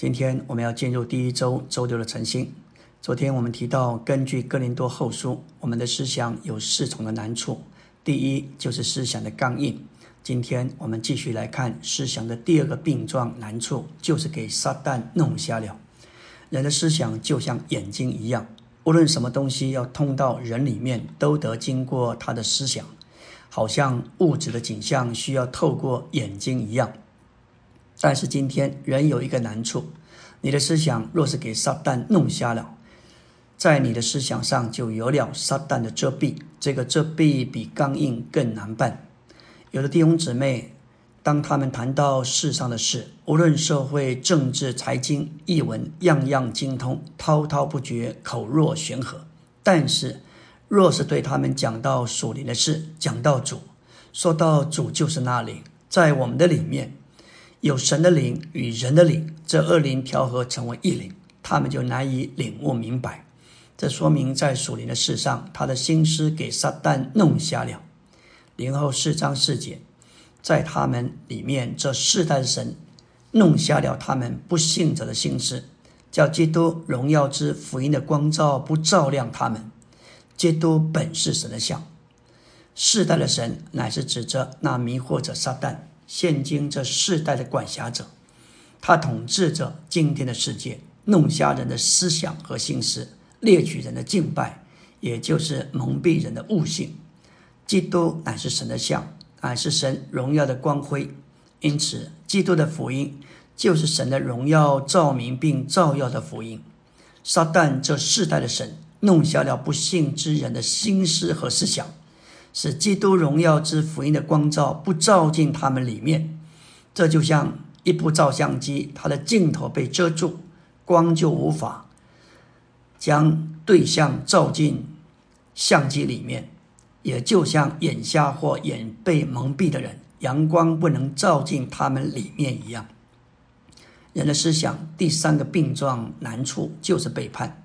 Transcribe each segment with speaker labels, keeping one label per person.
Speaker 1: 今天我们要进入第一周周六的晨星。昨天我们提到，根据哥林多后书，我们的思想有四重的难处。第一就是思想的刚硬。今天我们继续来看思想的第二个病状难处，就是给撒旦弄瞎了。人的思想就像眼睛一样，无论什么东西要通到人里面，都得经过他的思想，好像物质的景象需要透过眼睛一样。但是今天人有一个难处，你的思想若是给撒旦弄瞎了，在你的思想上就有了撒旦的遮蔽，这个遮蔽比刚硬更难办。有的弟兄姊妹，当他们谈到世上的事，无论社会、政治、财经、译文，样样精通，滔滔不绝，口若悬河。但是，若是对他们讲到属灵的事，讲到主，说到主就是那里，在我们的里面。有神的灵与人的灵，这二灵调和成为一灵，他们就难以领悟明白。这说明在属灵的事上，他的心思给撒旦弄瞎了。灵后四章四节，在他们里面，这世代的神弄瞎了他们不信者的心思，叫基督荣耀之福音的光照不照亮他们。基督本是神的像，世代的神乃是指着那迷惑者撒旦。现今这世代的管辖者，他统治着今天的世界，弄瞎人的思想和心思，猎取人的敬拜，也就是蒙蔽人的悟性。基督乃是神的像，乃是神荣耀的光辉。因此，基督的福音就是神的荣耀照明并照耀的福音。撒旦这世代的神，弄瞎了不幸之人的心思和思想。使基督荣耀之福音的光照不照进他们里面，这就像一部照相机，它的镜头被遮住，光就无法将对象照进相机里面。也就像眼瞎或眼被蒙蔽的人，阳光不能照进他们里面一样。人的思想第三个病状难处就是背叛。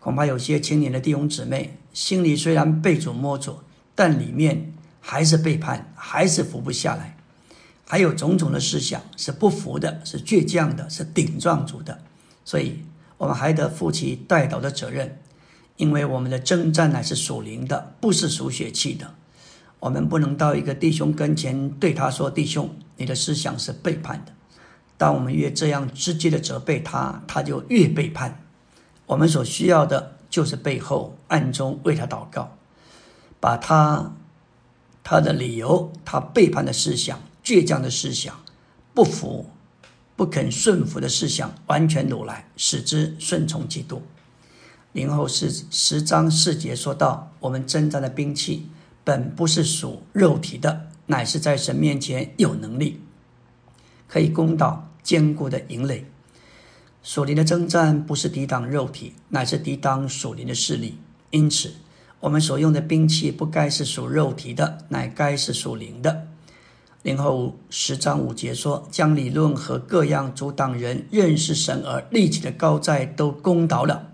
Speaker 1: 恐怕有些青年的弟兄姊妹心里虽然被主摸着。但里面还是背叛，还是服不下来，还有种种的思想是不服的，是倔强的，是顶撞主的。所以，我们还得负起带导的责任，因为我们的征战乃是属灵的，不是属血气的。我们不能到一个弟兄跟前对他说：“弟兄，你的思想是背叛的。”当我们越这样直接的责备他，他就越背叛。我们所需要的就是背后暗中为他祷告。把他他的理由，他背叛的思想、倔强的思想、不服、不肯顺服的思想，完全掳来，使之顺从基督。零后是十章四节说到：我们征战的兵器，本不是属肉体的，乃是在神面前有能力，可以攻倒坚固的营垒。属灵的征战不是抵挡肉体，乃是抵挡属灵的势力。因此。我们所用的兵器不该是属肉体的，乃该是属灵的。零后十章五节说：“将理论和各样阻挡人认识神而立起的高寨都攻倒了，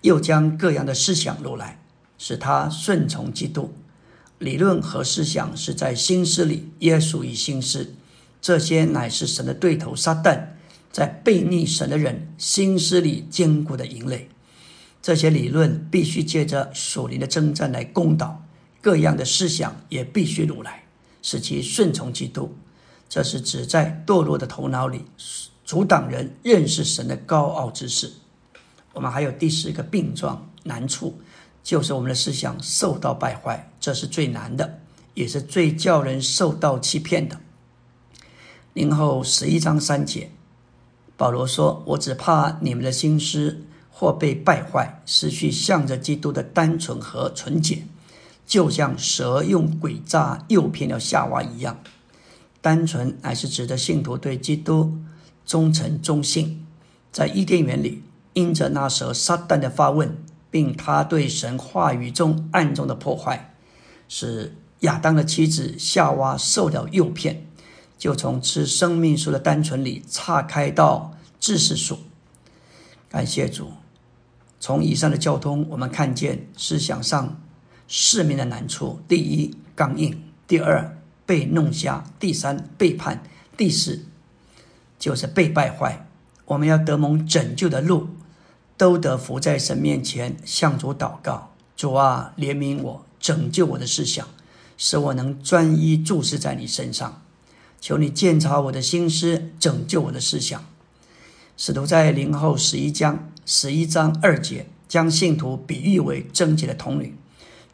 Speaker 1: 又将各样的思想掳来，使他顺从基督。理论和思想是在心思里，也属于心思。这些乃是神的对头撒旦在背逆神的人心思里坚固的营垒。”这些理论必须借着属灵的征战来攻倒，各样的思想也必须如来，使其顺从基督。这是指在堕落的头脑里阻挡人认识神的高傲之事。我们还有第四个病状难处，就是我们的思想受到败坏，这是最难的，也是最叫人受到欺骗的。零后十一章三节，保罗说：“我只怕你们的心思。”或被败坏，失去向着基督的单纯和纯洁，就像蛇用诡诈诱骗了夏娃一样。单纯乃是指的信徒对基督忠诚忠信。在伊甸园里，因着那蛇撒旦的发问，并他对神话语中暗中的破坏，使亚当的妻子夏娃受了诱骗，就从吃生命树的单纯里岔开到知识树。感谢主。从以上的交通，我们看见思想上市民的难处：第一，刚硬；第二，被弄瞎；第三，背叛；第四，就是被败坏。我们要得蒙拯救的路，都得伏在神面前向主祷告。主啊，怜悯我，拯救我的思想，使我能专一注视在你身上。求你鉴察我的心思，拯救我的思想。使徒在灵后十一章十一章二节，将信徒比喻为贞洁的童女。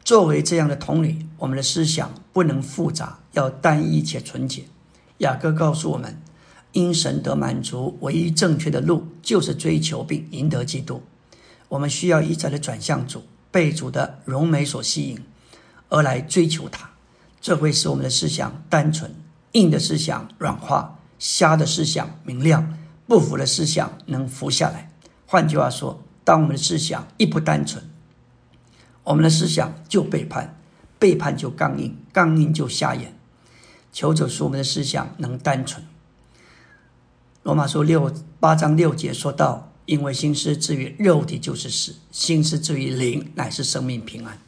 Speaker 1: 作为这样的童女，我们的思想不能复杂，要单一且纯洁。雅各告诉我们，因神得满足，唯一正确的路就是追求并赢得基督。我们需要一再的转向主，被主的荣美所吸引，而来追求他。这会使我们的思想单纯，硬的思想软化，瞎的思想明亮，不服的思想能服下来。换句话说，当我们的思想一不单纯，我们的思想就背叛，背叛就刚硬，刚硬就瞎眼。求主使我们的思想能单纯。罗马书六八章六节说到：“因为心思至于肉体就是死，心思至于灵乃是生命平安。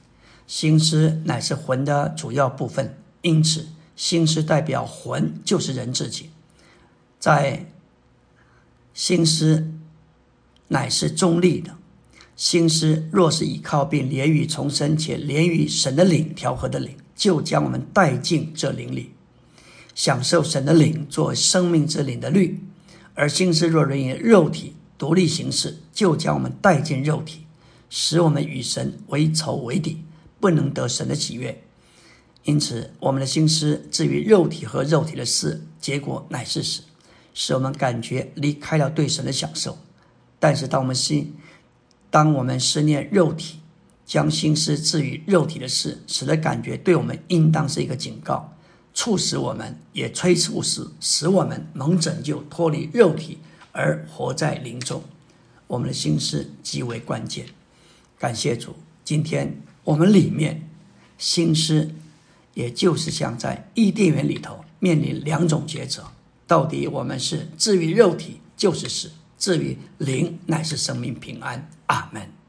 Speaker 1: 心思乃是魂的主要部分，因此心思代表魂，就是人自己。在心思乃是中立的，心思若是倚靠并连于重生且连于神的灵调和的灵，就将我们带进这灵里。”享受神的灵作为生命之灵的律，而心思若人以肉体独立行事，就将我们带进肉体，使我们与神为仇为敌，不能得神的喜悦。因此，我们的心思至于肉体和肉体的事，结果乃是死，使我们感觉离开了对神的享受。但是，当我们心，当我们思念肉体，将心思置于肉体的事，使得感觉对我们应当是一个警告。促使我们也催促使使我们能拯救脱离肉体而活在灵中，我们的心思极为关键。感谢主，今天我们里面心思，也就是像在伊甸园里头面临两种抉择：到底我们是至于肉体就是死，至于灵乃是生命平安。阿门。